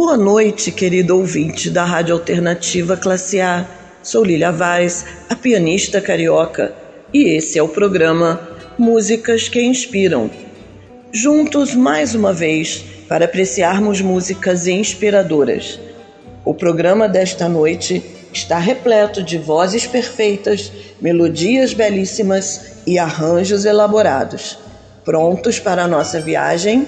Boa noite, querido ouvinte da Rádio Alternativa Classe A. Sou Lilia Vaz, a pianista carioca, e esse é o programa Músicas que Inspiram. Juntos mais uma vez para apreciarmos músicas inspiradoras. O programa desta noite está repleto de vozes perfeitas, melodias belíssimas e arranjos elaborados. Prontos para a nossa viagem?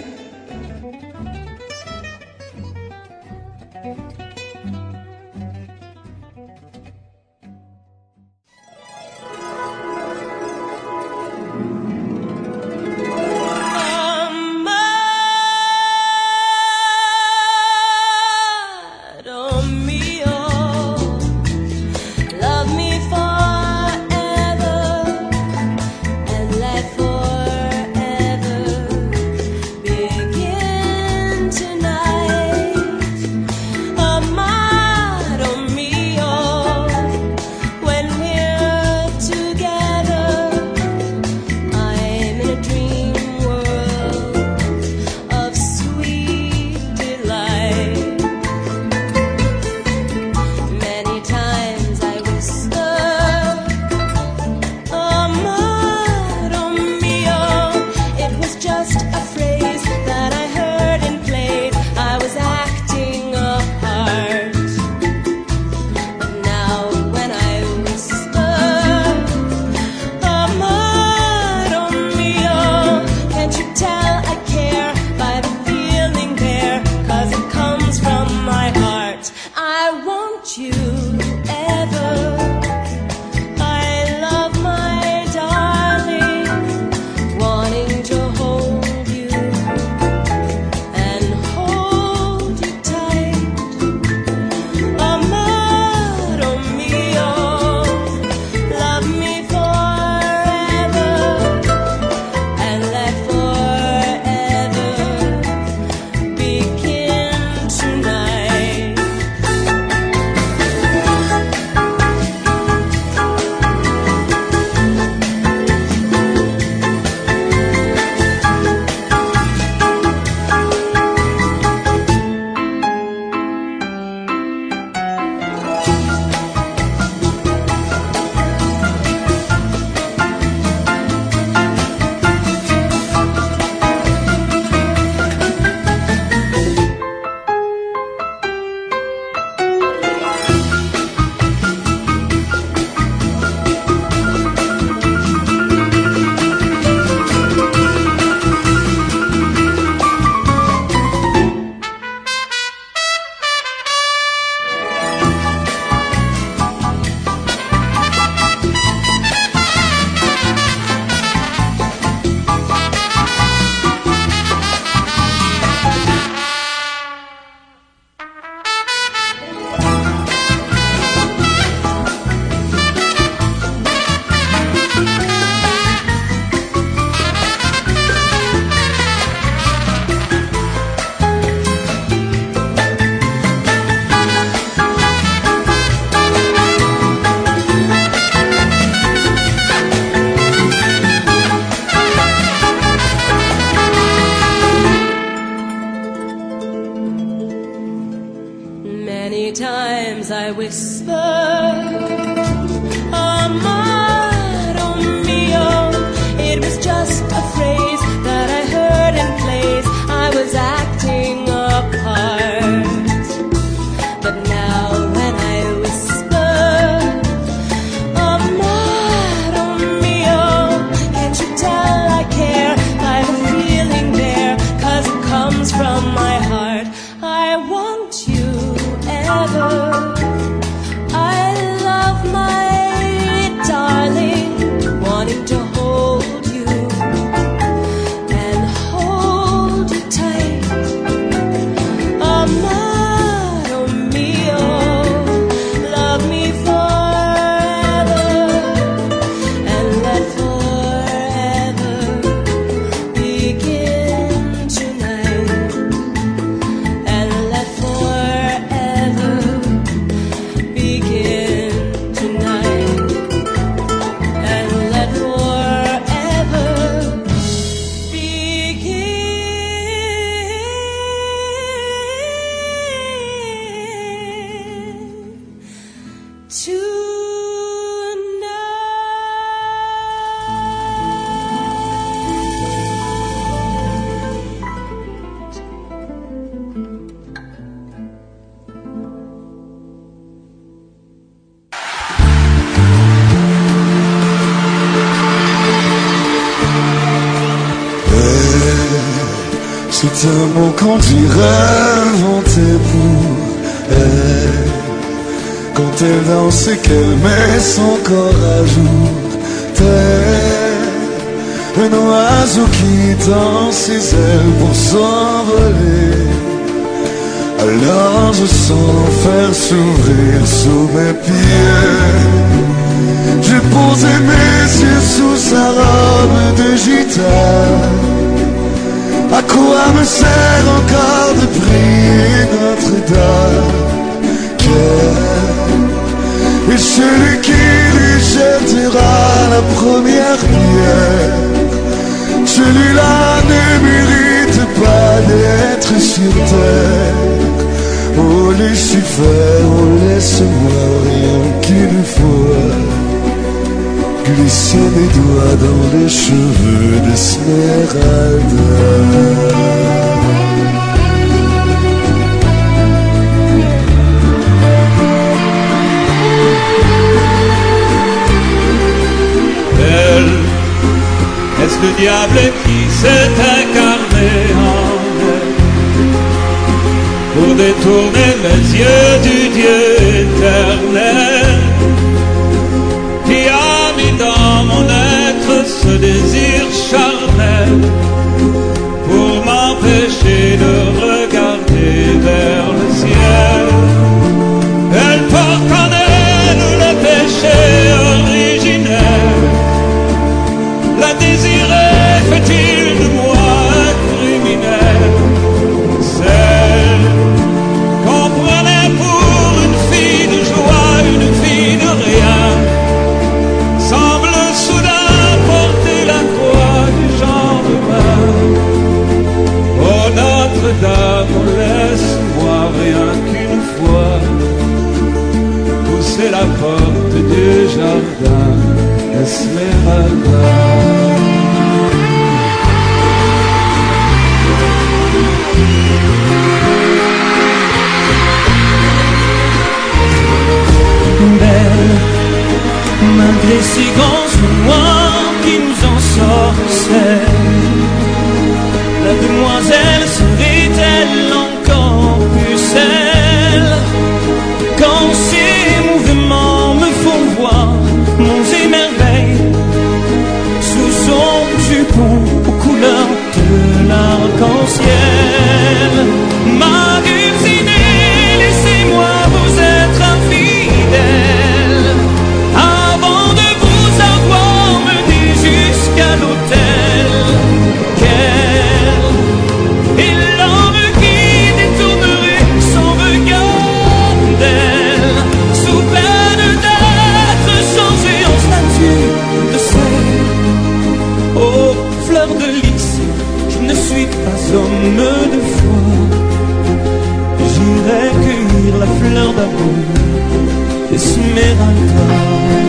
laisse encore à jour terre Un oiseau qui tend ses ailes pour s'envoler. Alors je sens faire s'ouvrir sous mes pieds. J'ai posé mes yeux sous sa robe de gitane. À quoi me sert encore de prier Notre-Dame? Et celui qui lui jettera la première pierre, celui-là ne mérite pas d'être sur terre. Oh Lucifer, oh laisse-moi rien qu'il faut glisser mes doigts dans les cheveux d'Esmeralda. détourner les yeux du Dieu éternel. la fleur d'amour Esmeralda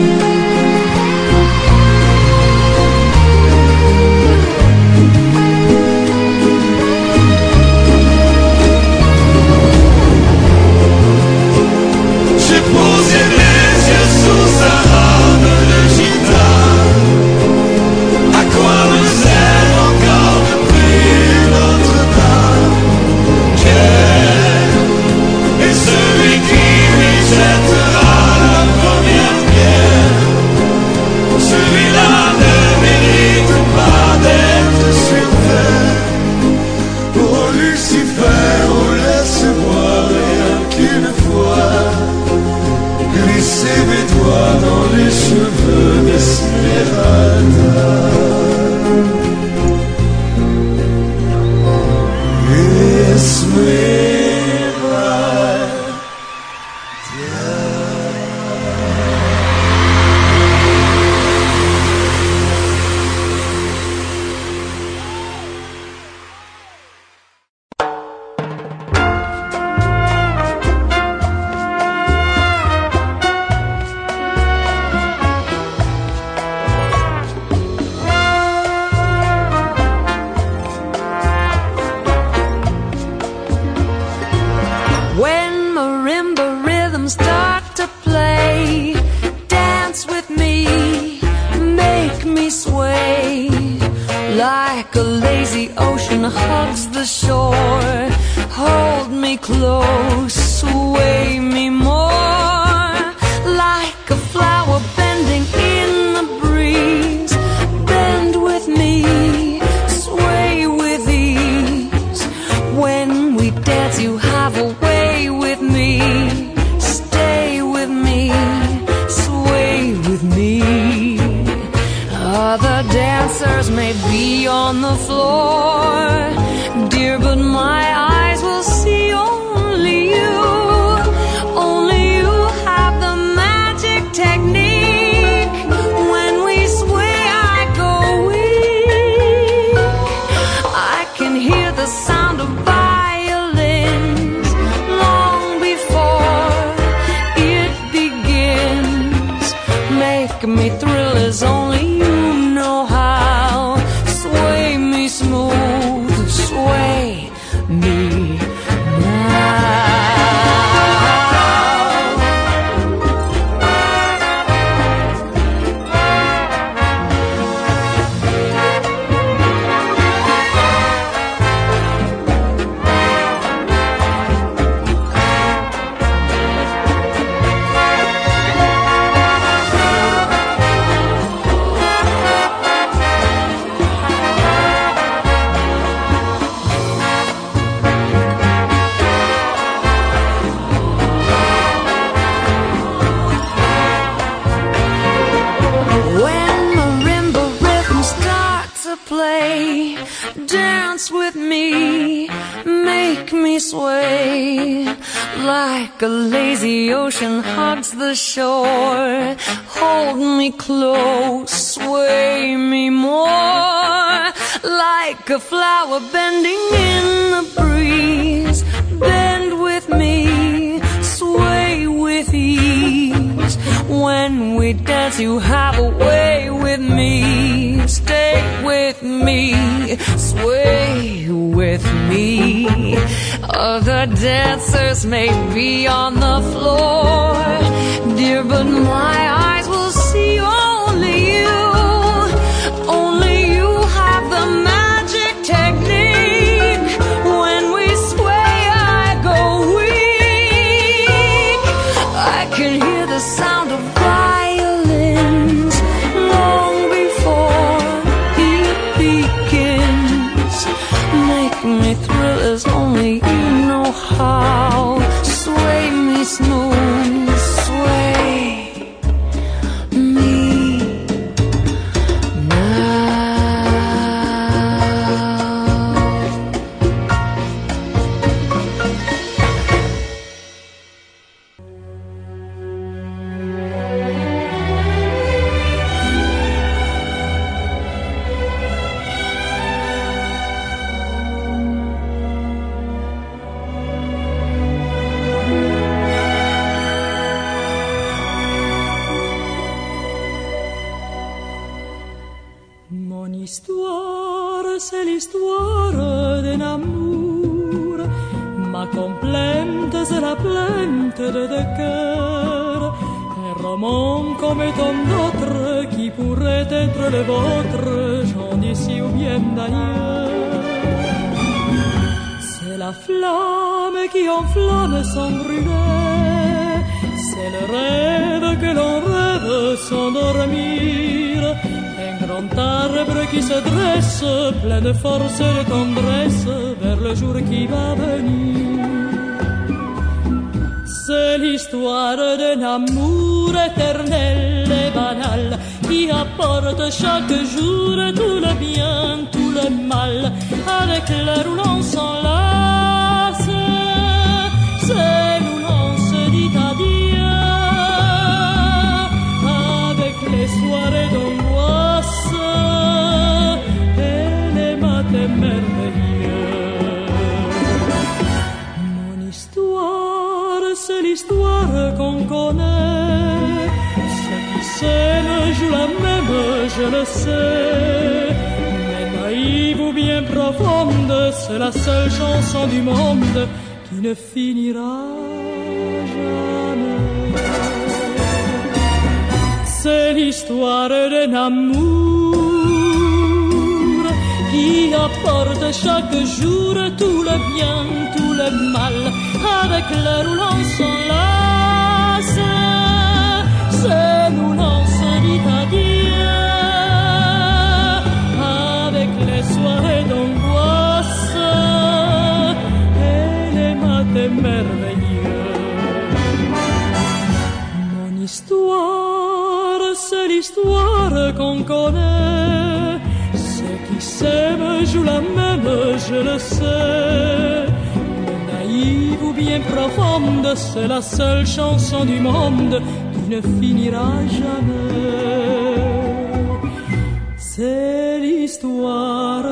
chaque jour tout le bien, tout le mal, avec l'air où l'on s'enlace, c'est nous l'on se dit avec les soirées d'angoisse et les matins merveilleux. Mon histoire, c'est l'histoire qu'on connaît. S'aiment jouent la même, je le sais. Naïve ou bien profonde, c'est la seule chanson du monde qui ne finira jamais. C'est l'histoire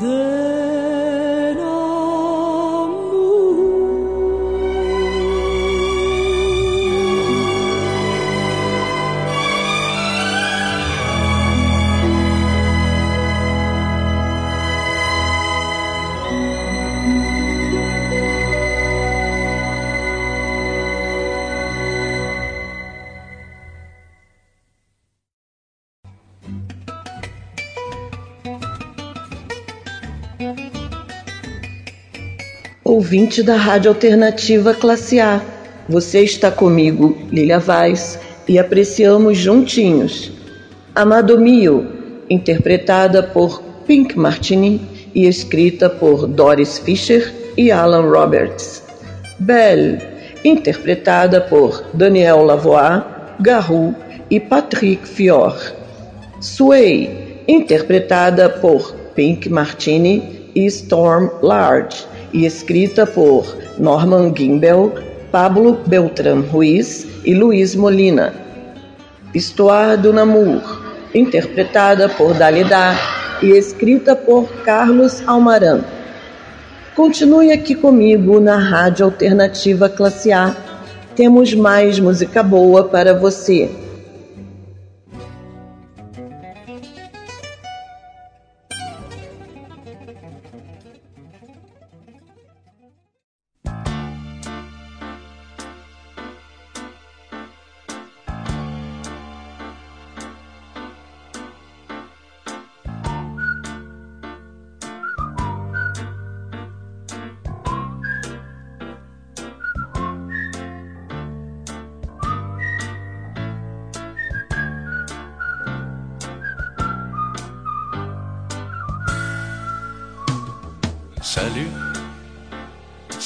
d'un Ouvinte da Rádio Alternativa Classe A, você está comigo, Lilia Vaz, e apreciamos juntinhos. Amado Mio, interpretada por Pink Martini e escrita por Doris Fisher e Alan Roberts. Belle, interpretada por Daniel Lavoie, Garou e Patrick Fior. Sway, interpretada por Pink Martini e Storm Large, e escrita por Norman Gimbel, Pablo Beltran Ruiz e Luiz Molina. Histoire do Namur, interpretada por Dalida e escrita por Carlos Almaran. Continue aqui comigo na Rádio Alternativa Classe A. Temos mais música boa para você.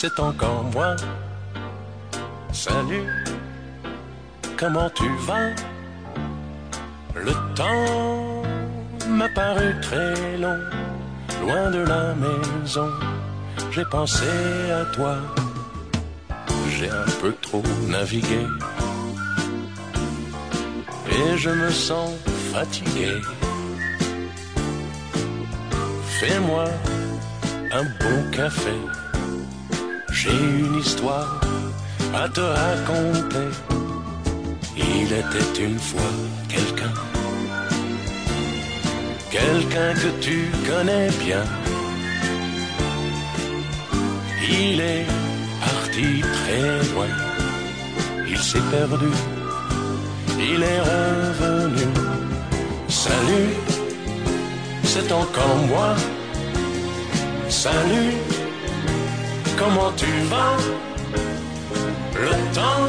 C'est encore moi. Salut, comment tu vas? Le temps m'a paru très long, loin de la maison. J'ai pensé à toi, j'ai un peu trop navigué. Et je me sens fatigué. Fais-moi un bon café. J'ai une histoire à te raconter. Il était une fois quelqu'un, quelqu'un que tu connais bien. Il est parti très loin, il s'est perdu, il est revenu. Salut, c'est encore moi. Salut, comment tu vas. Le temps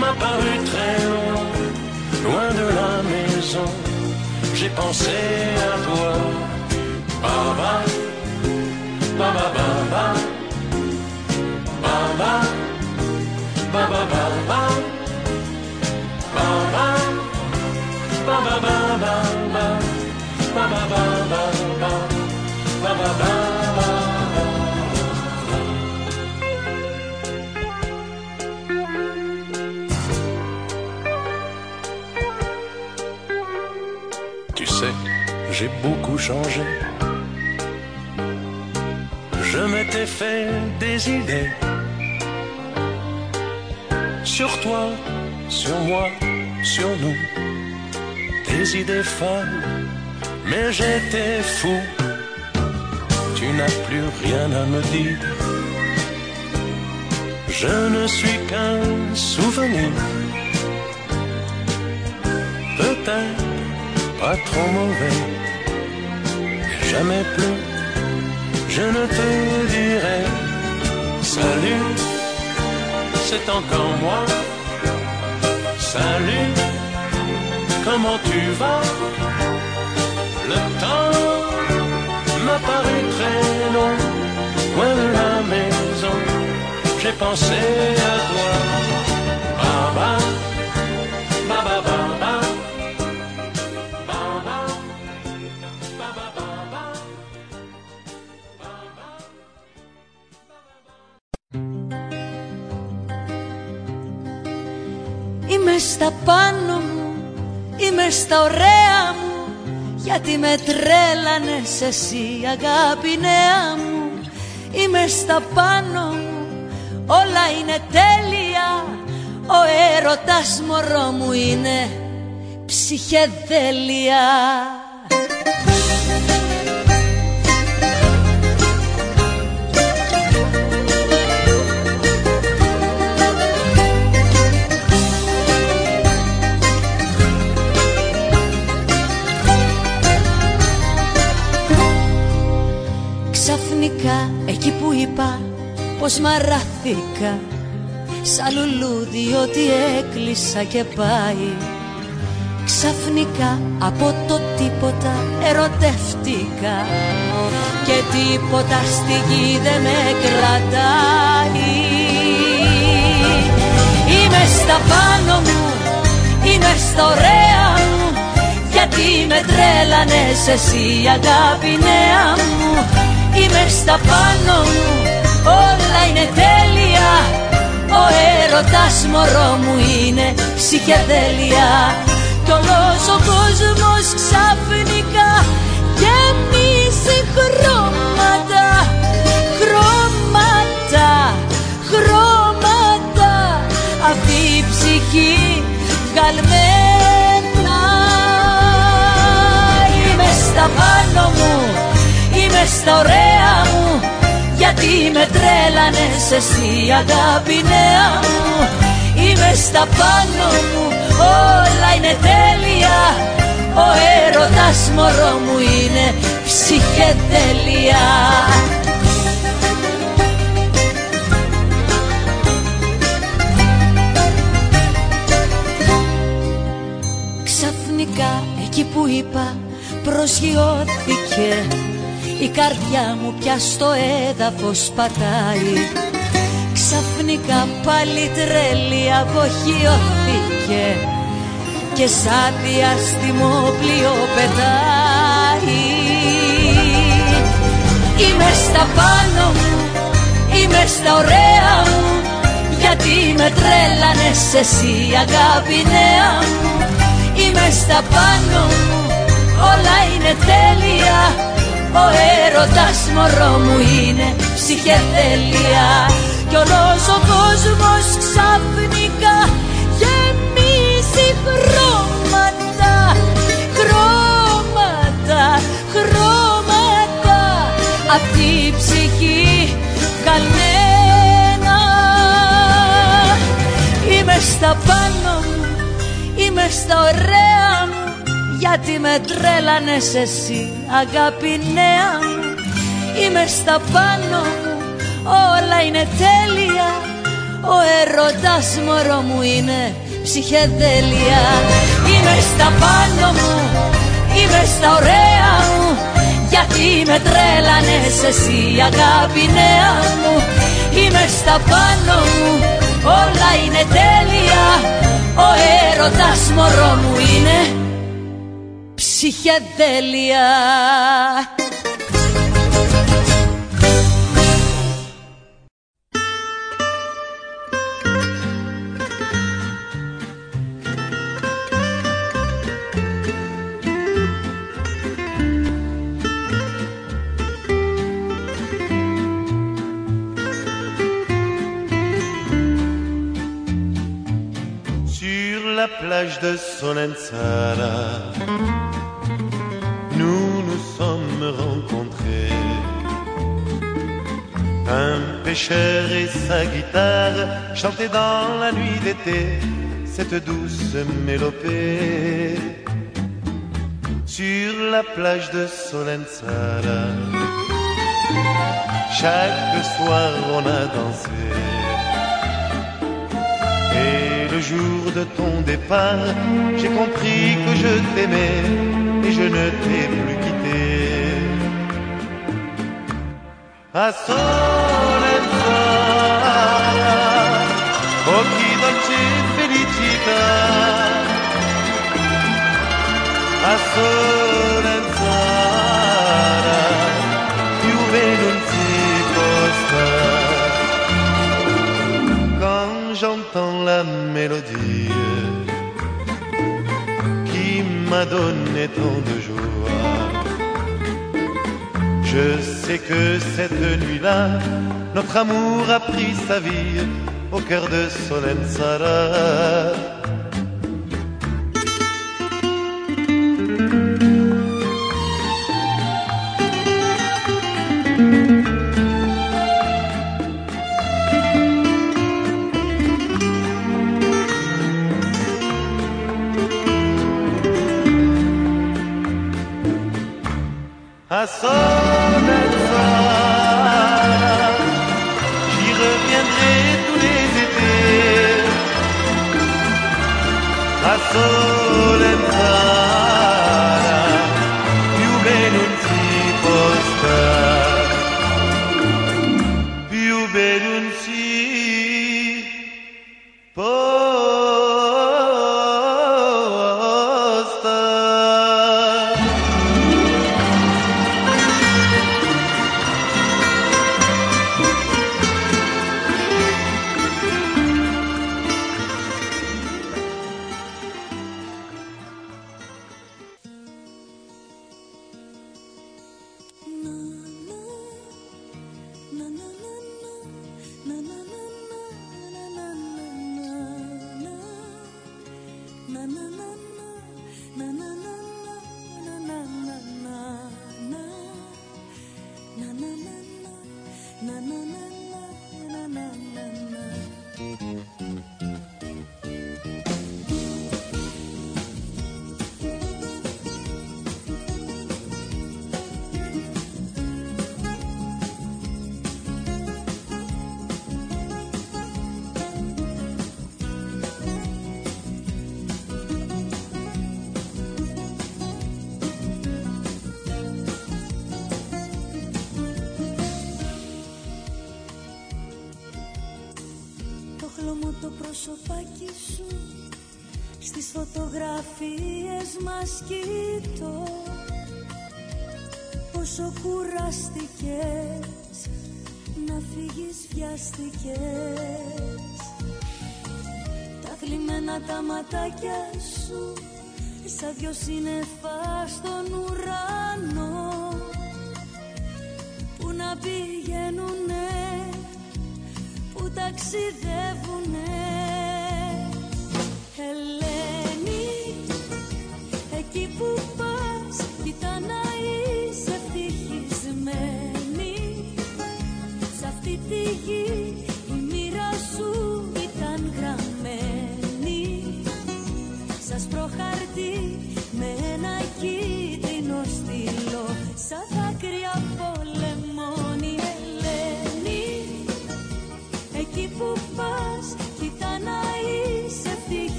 m'a paru très long, loin de la maison. J'ai pensé à toi. Baba, baba, baba, baba, baba, baba, baba, baba, baba, baba, baba, baba. Tu j'ai beaucoup changé. Je m'étais fait des idées sur toi, sur moi, sur nous. Des idées folles, mais j'étais fou tu n'as plus rien à me dire. Je ne suis qu'un souvenir, peut-être pas trop mauvais, jamais plus, je ne te dirai salut, c'est encore moi. Salut, comment tu vas? Le temps m'a paru très long, loin de la maison, j'ai pensé à toi. Baba, baba, baba. Είμαι στα πάνω μου, είμαι στα ωραία μου Γιατί με τρέλανες εσύ αγάπη νέα μου. Είμαι στα πάνω μου, όλα είναι τέλεια Ο έρωτας μωρό μου είναι ψυχεδέλεια πως μαράθηκα Σαν λουλούδι ότι έκλεισα και πάει. Ξαφνικά από το τίποτα ερωτεύτηκα Και τίποτα στη γη δεν με κρατάει. Είμαι στα πάνω μου, είμαι στα ωραία μου Γιατί με τρέλανες εσύ αγάπη νέα μου. Είμαι στα πάνω μου, όλα είναι τέλεια. Ο έρωτας μωρό μου είναι ψυχεδέλεια Κι όλος ο κόσμος ξαφνικά γεμίζει χρώματα Χρώματα, χρώματα. Αυτή η ψυχή βγαλμένα. Είμαι στα πάνω μου Είμαι στα ωραία μου Γιατί με τρέλανες εσύ αγάπη νέα μου. Είμαι στα πάνω μου Όλα είναι τέλεια. Ο έρωτας μωρό μου είναι ψυχεδέλεια Ξαφνικά εκεί που είπα προσγειώθηκε η καρδιά μου πια στο έδαφος πατάει. Ξαφνικά πάλι τρέλη αποχειώθηκε Και σαν διάστημο πλοίο πετάει. Είμαι στα πάνω μου, είμαι στα ωραία μου Γιατί με τρέλανες εσύ αγάπη νέα μου. Είμαι στα πάνω μου, όλα είναι τέλεια ο έρωτας μωρό μου είναι ψυχεδέλεια Κι όλος ο κόσμος ξαφνικά γεμίζει χρώματα Χρώματα, χρώματα. Αυτή η ψυχή καλμένα. Είμαι στα πάνω μου, είμαι στα ωραία μου γιατί με τρέλανες εσύ αγάπη νέα μου. Είμαι στα πάνω μου όλα είναι τέλεια. Ο έρωτας μωρό μου είναι ψυχεδέλεια. Είμαι στα πάνω μου, είμαι στα ωραία μου. Γιατί με τρέλανες εσύ αγάπη νέα μου. Είμαι στα πάνω μου, όλα είναι τέλεια. Ο έρωτας μωρό μου είναι ψυχεδέλεια Sur la plage de Solenzara, nous nous sommes rencontrés. Un pêcheur et sa guitare chantaient dans la nuit d'été cette douce mélopée. sur la plage de Solenzara. Chaque soir on a dansé. Et le jour de ton départ, j'ai compris que je t'aimais et je ne t'ai plus quitté. A Solenzara, occhi dolci felicità. A Solenzara, Juve non si posta. Quand j'entends la mélodie qui m'a donné tant de joie, je sais que cette nuit-là, notre amour a pris sa vie au cœur de Solenzara. à Solenzara. soledad.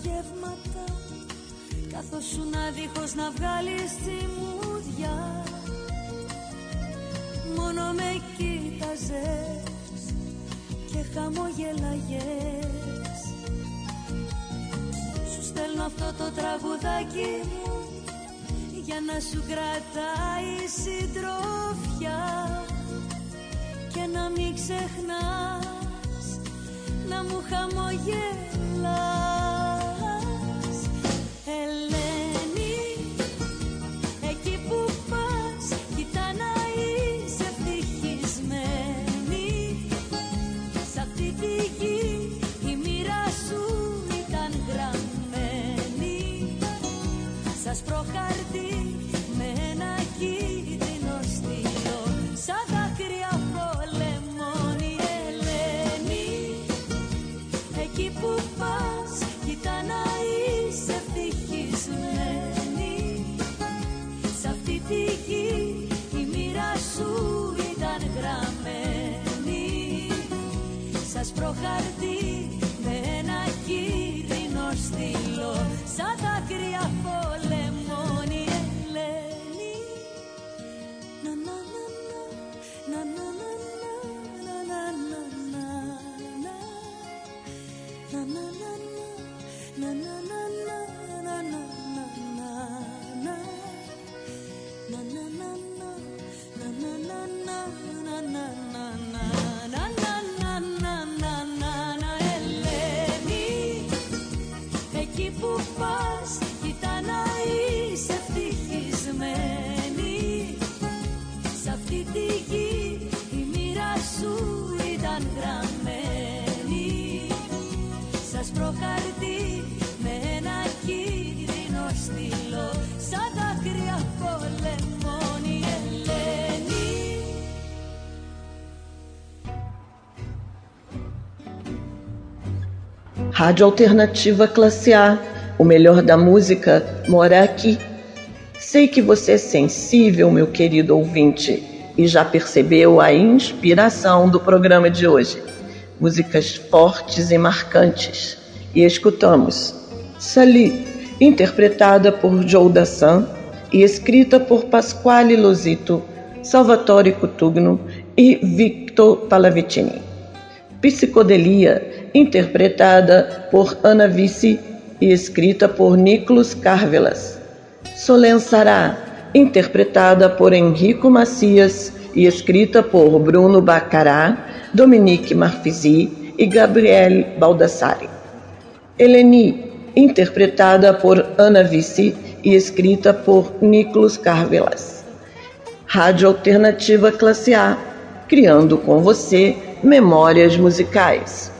απογεύματα Καθώς σου να δίχως να βγάλεις τη μουδιά. Μόνο με κοίταζες και χαμογελαγες. Σου στέλνω αυτό το τραγουδάκι Για να σου κρατάει συντροφιά. Και να μην ξεχνάς να μου χαμογελάς. Got it. Rádio Alternativa Classe A, o melhor da música mora aqui. Sei que você é sensível, meu querido ouvinte, e já percebeu a inspiração do programa de hoje. Músicas fortes e marcantes. E escutamos Sali, interpretada por Joe Dassin e escrita por Pasquale Losito, Salvatore Cutugno e Victor Palavicini. Psicodelia interpretada por Ana Vici e escrita por Nicolas Carvelas. Solençará, interpretada por Henrico Macias e escrita por Bruno Bacará, Dominique Marfisi e Gabriele Baldassari. Eleni, interpretada por Ana Vici e escrita por Nicolas Carvelas. Rádio Alternativa Classe A, criando com você memórias musicais.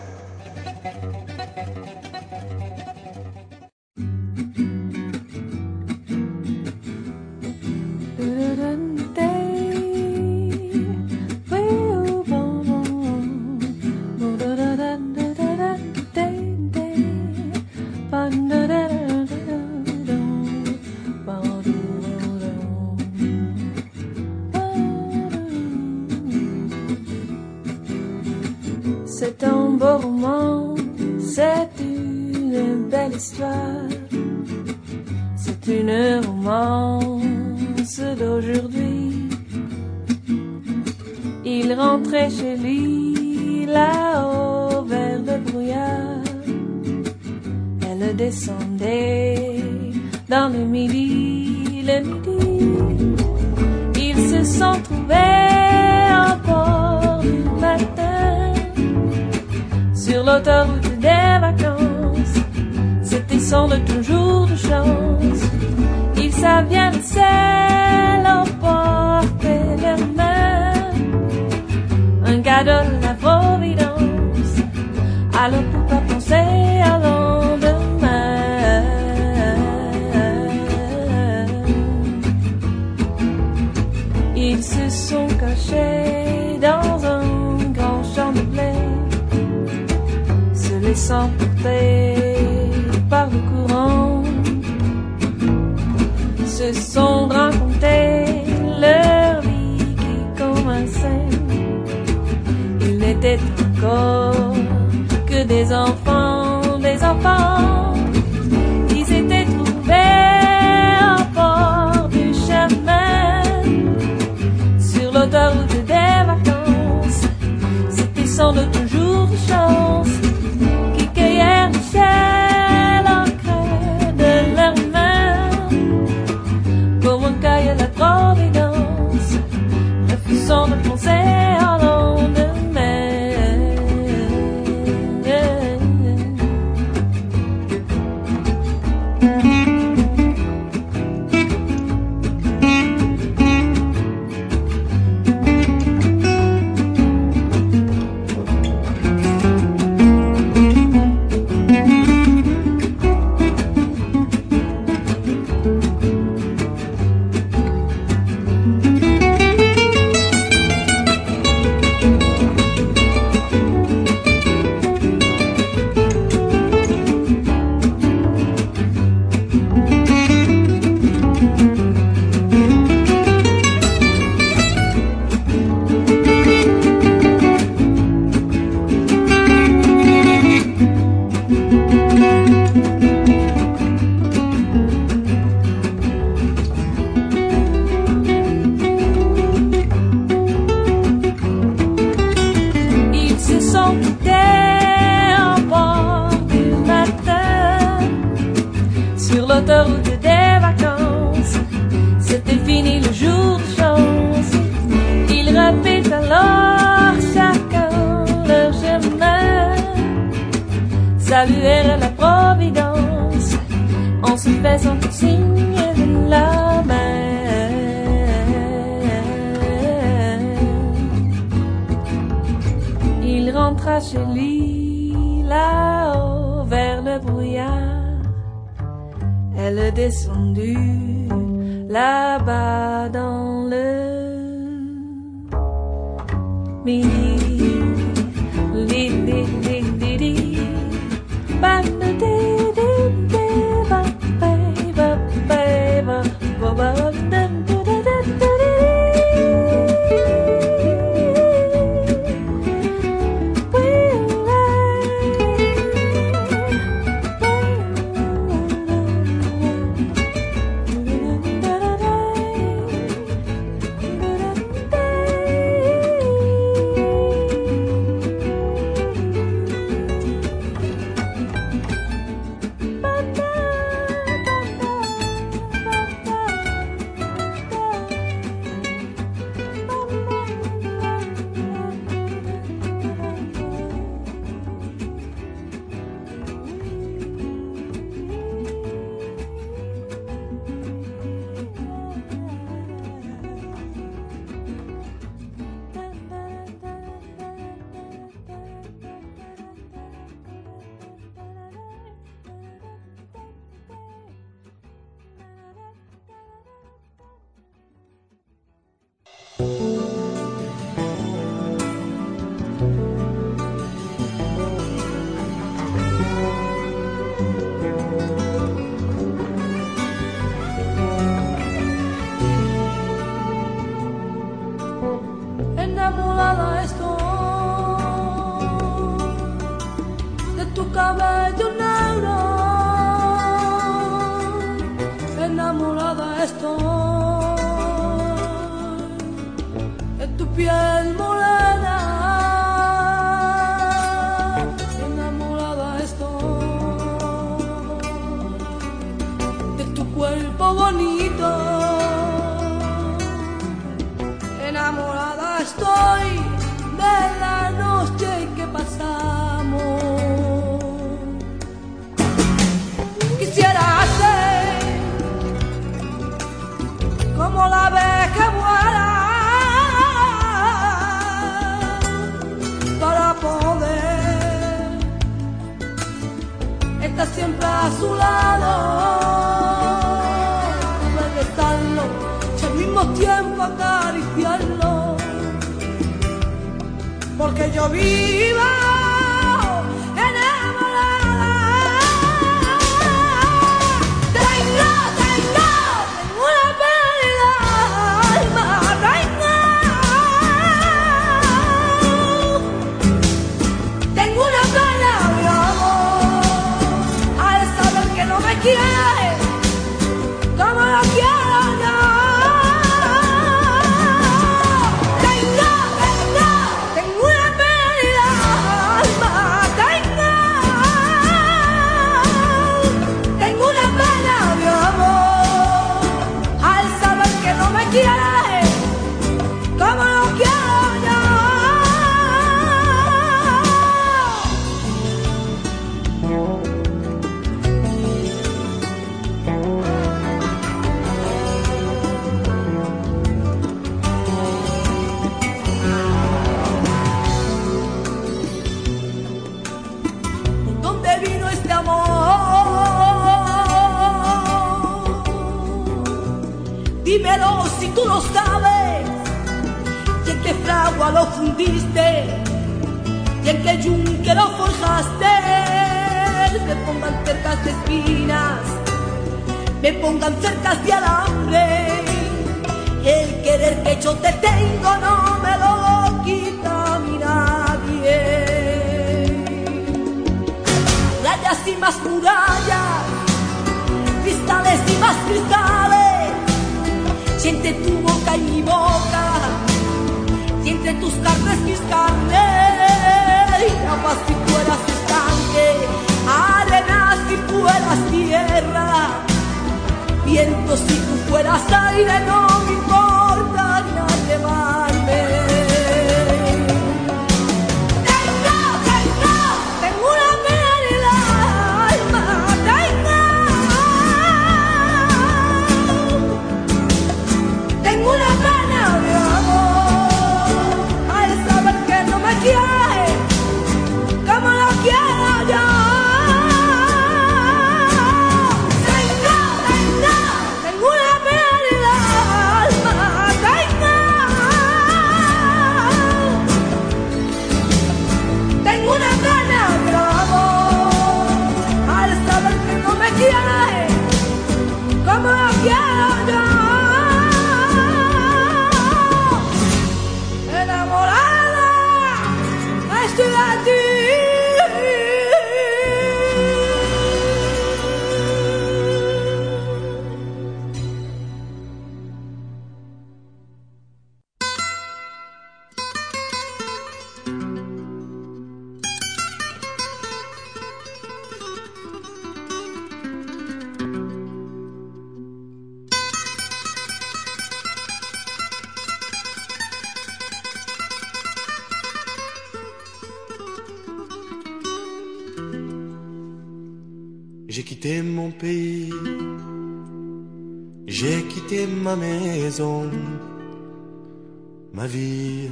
Vie,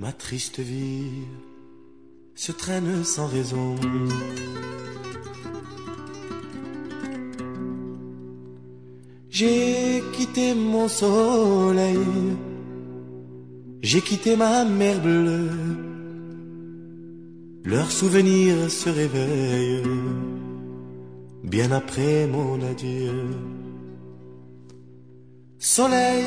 ma triste vie se traîne sans raison. J'ai quitté mon soleil, j'ai quitté ma mer bleue, leurs souvenirs se réveillent bien après mon adieu. Soleil,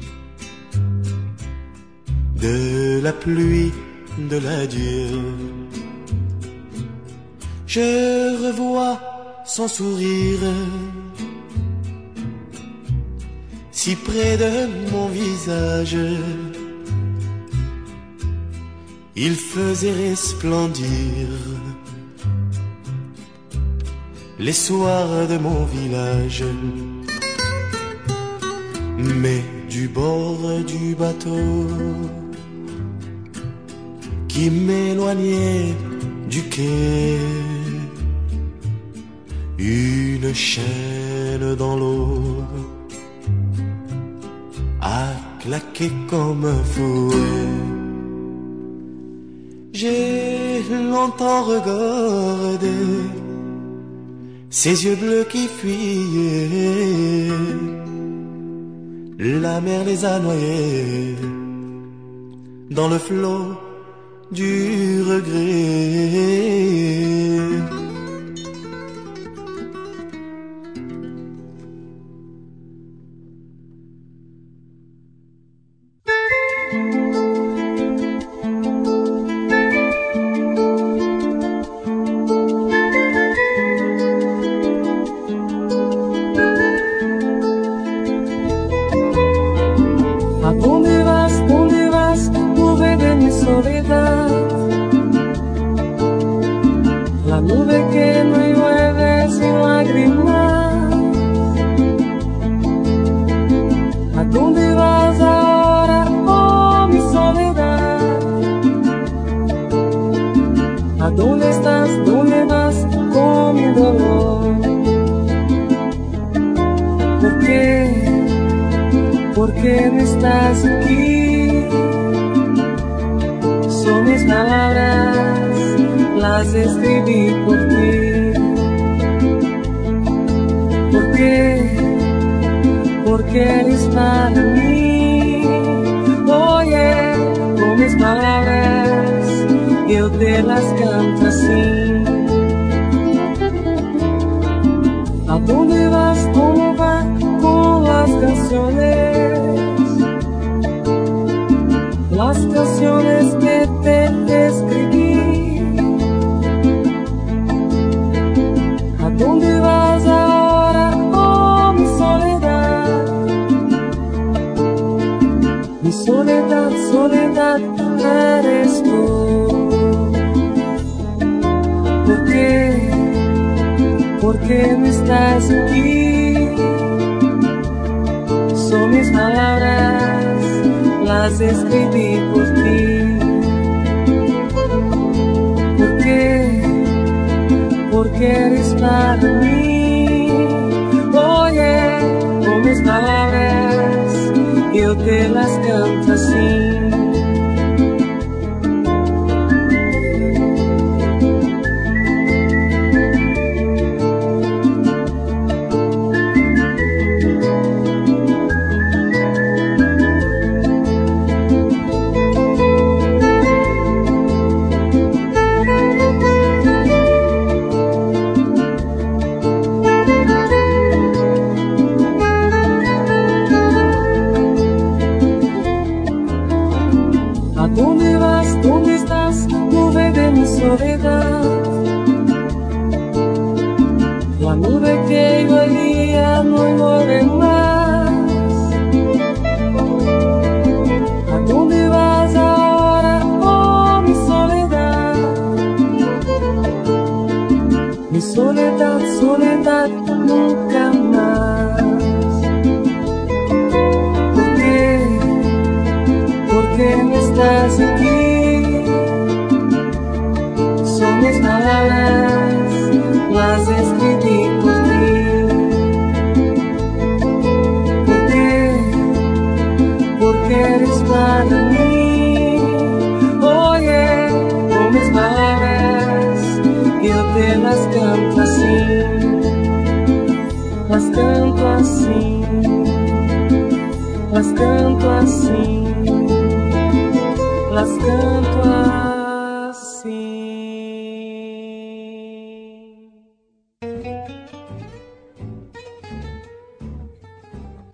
de la pluie de l'adieu. Je revois son sourire, si près de mon visage, il faisait resplendir les soirs de mon village. Mais du bord du bateau qui m'éloignait du quai, une chaîne dans l'eau a claqué comme un fouet. J'ai longtemps regardé ses yeux bleus qui fuyaient la mer les a noyés dans le flot du regret.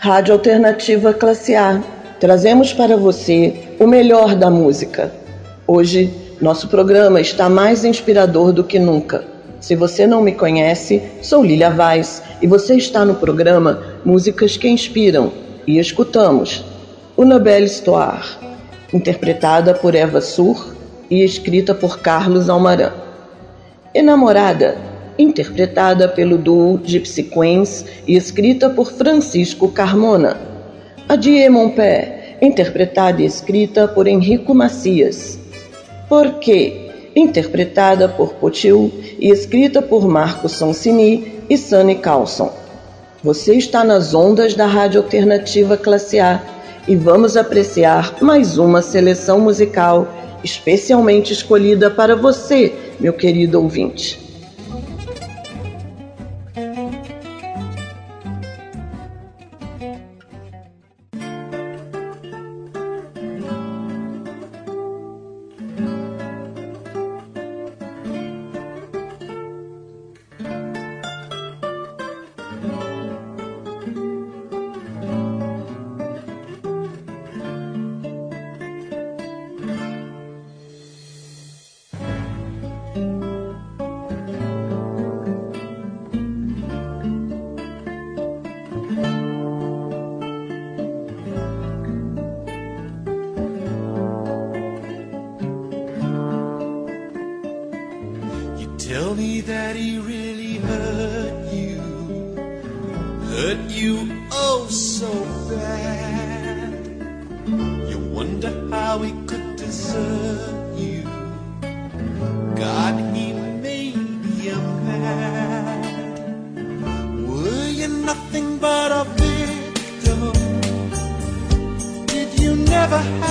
Rádio Alternativa Classe A. Trazemos para você o melhor da música. Hoje, nosso programa está mais inspirador do que nunca. Se você não me conhece, sou Lilia Vaz e você está no programa Músicas que Inspiram e escutamos Una Belle Histoire, interpretada por Eva Sur e escrita por Carlos Almaran. Enamorada, interpretada pelo duo Gypsy Queens e escrita por Francisco Carmona. Adieu Mon Père, interpretada e escrita por Henrico Macias. Por quê? Interpretada por Potil e escrita por Marco Sonsini e Sunny Carlson. Você está nas ondas da Rádio Alternativa Classe A e vamos apreciar mais uma seleção musical especialmente escolhida para você, meu querido ouvinte. the had.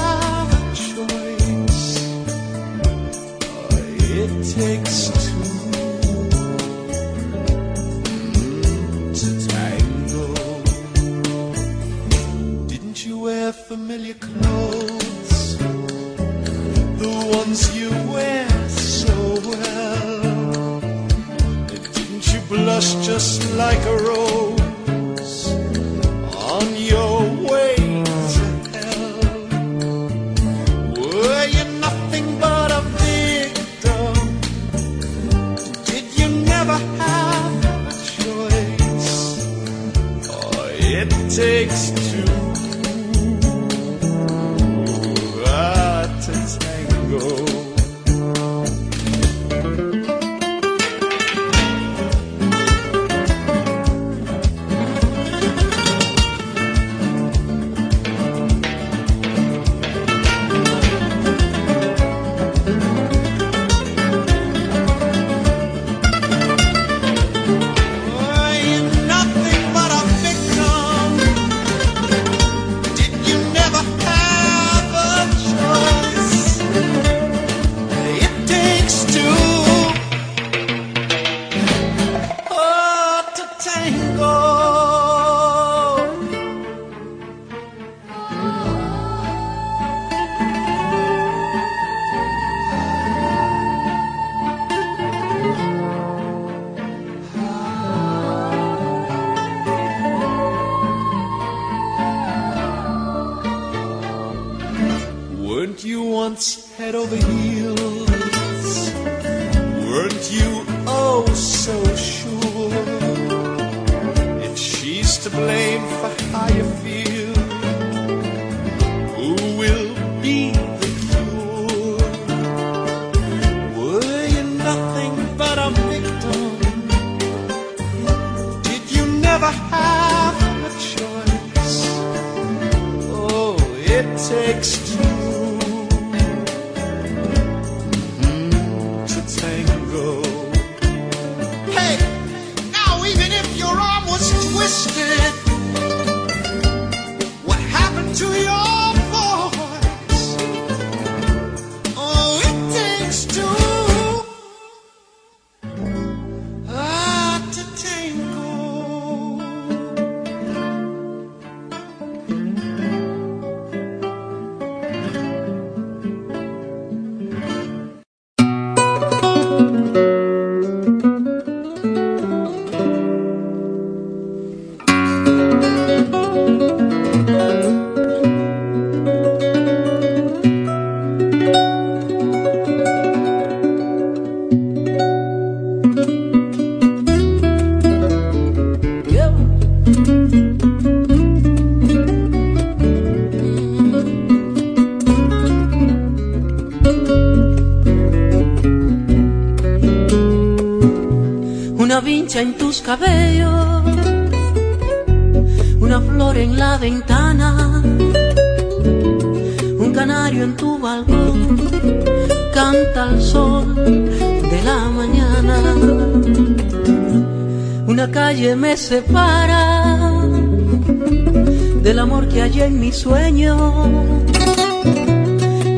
Tus cabellos, una flor en la ventana, un canario en tu balcón, canta el sol de la mañana. Una calle me separa del amor que hay en mi sueño.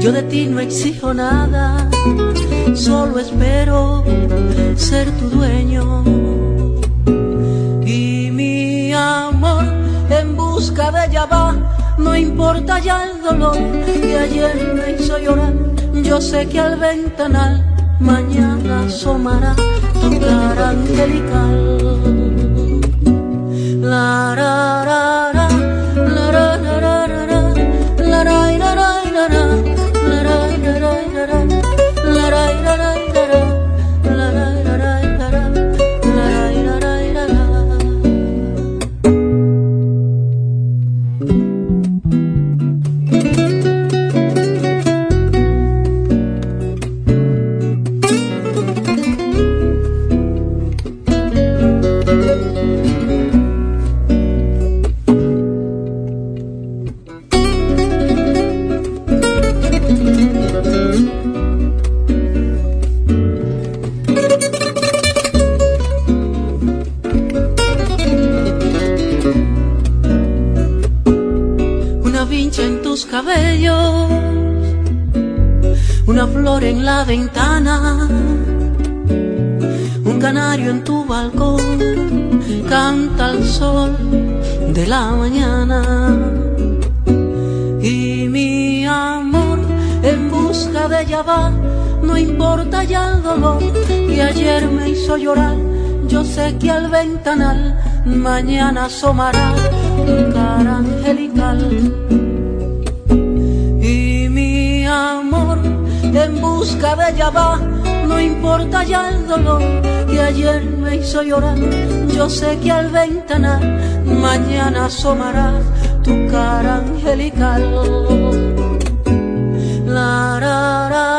Yo de ti no exijo nada, solo espero ser tu dueño. Va, no importa ya el dolor que ayer me hizo llorar. Yo sé que al ventanal mañana asomará tu cara angelical. Mañana asomará tu cara angelical. Y mi amor en busca de ella va, no importa ya el dolor que ayer me hizo llorar, yo sé que al ventanal mañana asomará tu cara angelical. La ra ra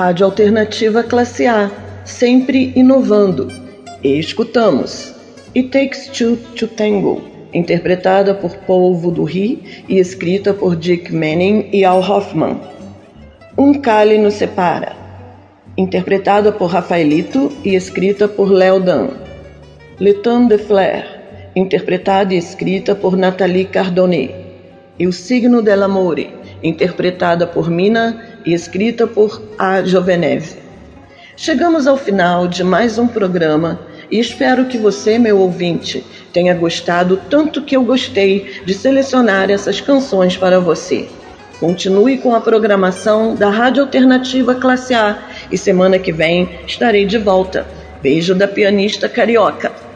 Rádio Alternativa Classe A, sempre inovando. E escutamos It Takes Two to Tango, interpretada por Paul Voudoury e escrita por Dick Manning e Al Hoffman. Um Cali nos separa, interpretada por Rafaelito e escrita por Léo Dan. Le Temps de Flair, interpretada e escrita por Nathalie Cardone. E O Signo dell'Amore, interpretada por Mina escrita por A Joveneve. Chegamos ao final de mais um programa e espero que você, meu ouvinte, tenha gostado tanto que eu gostei de selecionar essas canções para você. Continue com a programação da Rádio Alternativa Classe A e semana que vem estarei de volta. Beijo da pianista carioca.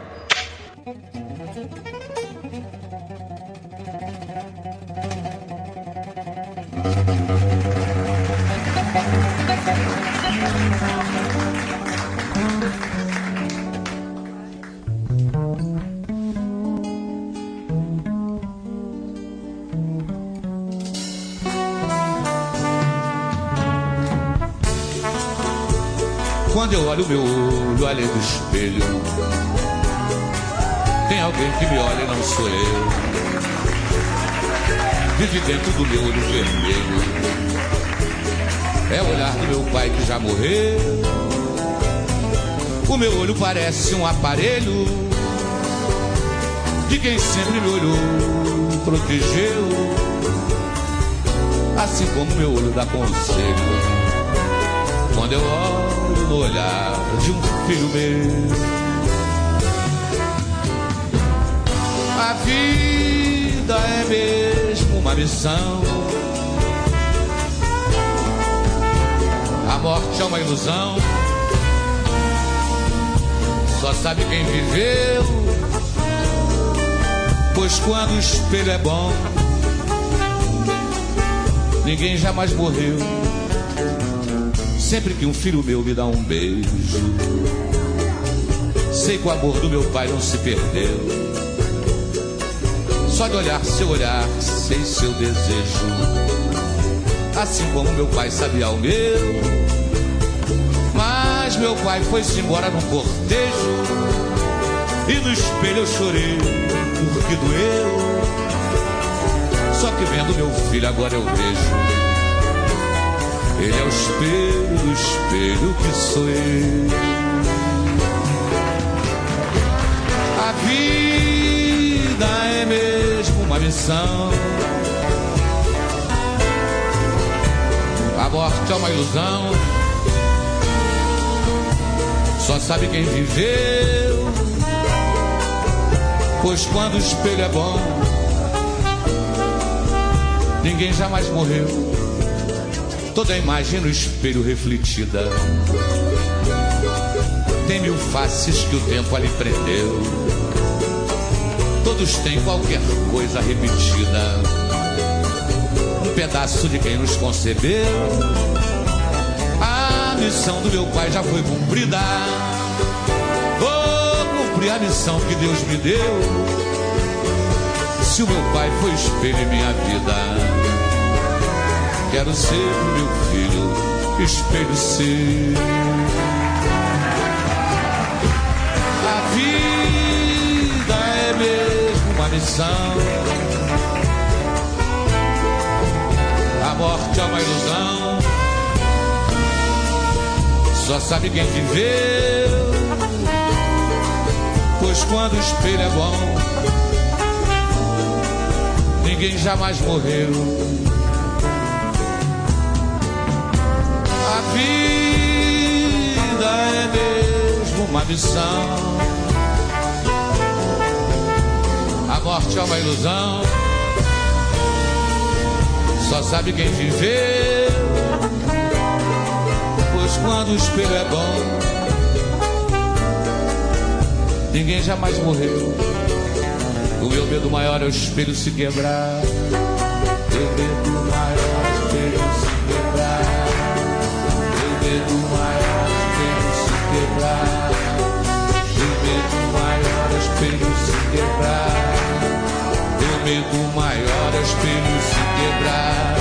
Parece um aparelho de quem sempre me olhou, protegeu. Assim como meu olho dá conselho quando eu olho no olhar de um filho meu. A vida é mesmo uma missão. A morte é uma ilusão. Só sabe quem viveu. Pois quando o espelho é bom, ninguém jamais morreu. Sempre que um filho meu me dá um beijo, sei que o amor do meu pai não se perdeu. Só de olhar seu olhar, sei seu desejo. Assim como meu pai sabia o meu. Meu pai foi-se embora num cortejo. E no espelho eu chorei, porque doeu. Só que vendo meu filho agora eu vejo. Ele é o espelho do espelho que sou eu. A vida é mesmo uma missão. A morte é uma ilusão. Só sabe quem viveu. Pois quando o espelho é bom, ninguém jamais morreu toda a imagem no espelho refletida. Tem mil faces que o tempo ali prendeu. Todos têm qualquer coisa repetida. Um pedaço de quem nos concebeu. A missão do meu pai já foi cumprida. Vou cumprir a missão que Deus me deu. Se o meu pai foi espelho em minha vida Quero ser meu filho, espelho seu. A vida é mesmo uma missão. A morte é uma ilusão. Só sabe quem viveu. Pois quando o espelho é bom, ninguém jamais morreu. vida é mesmo uma missão. A morte é uma ilusão. Só sabe quem viveu. Quando o espelho é bom, ninguém jamais morreu. O meu medo maior é o espelho se quebrar. O medo maior é o espelho se quebrar medo maior espelho se quebrar. Do medo maior espelho se quebrar. Do medo maior espelho se quebrar.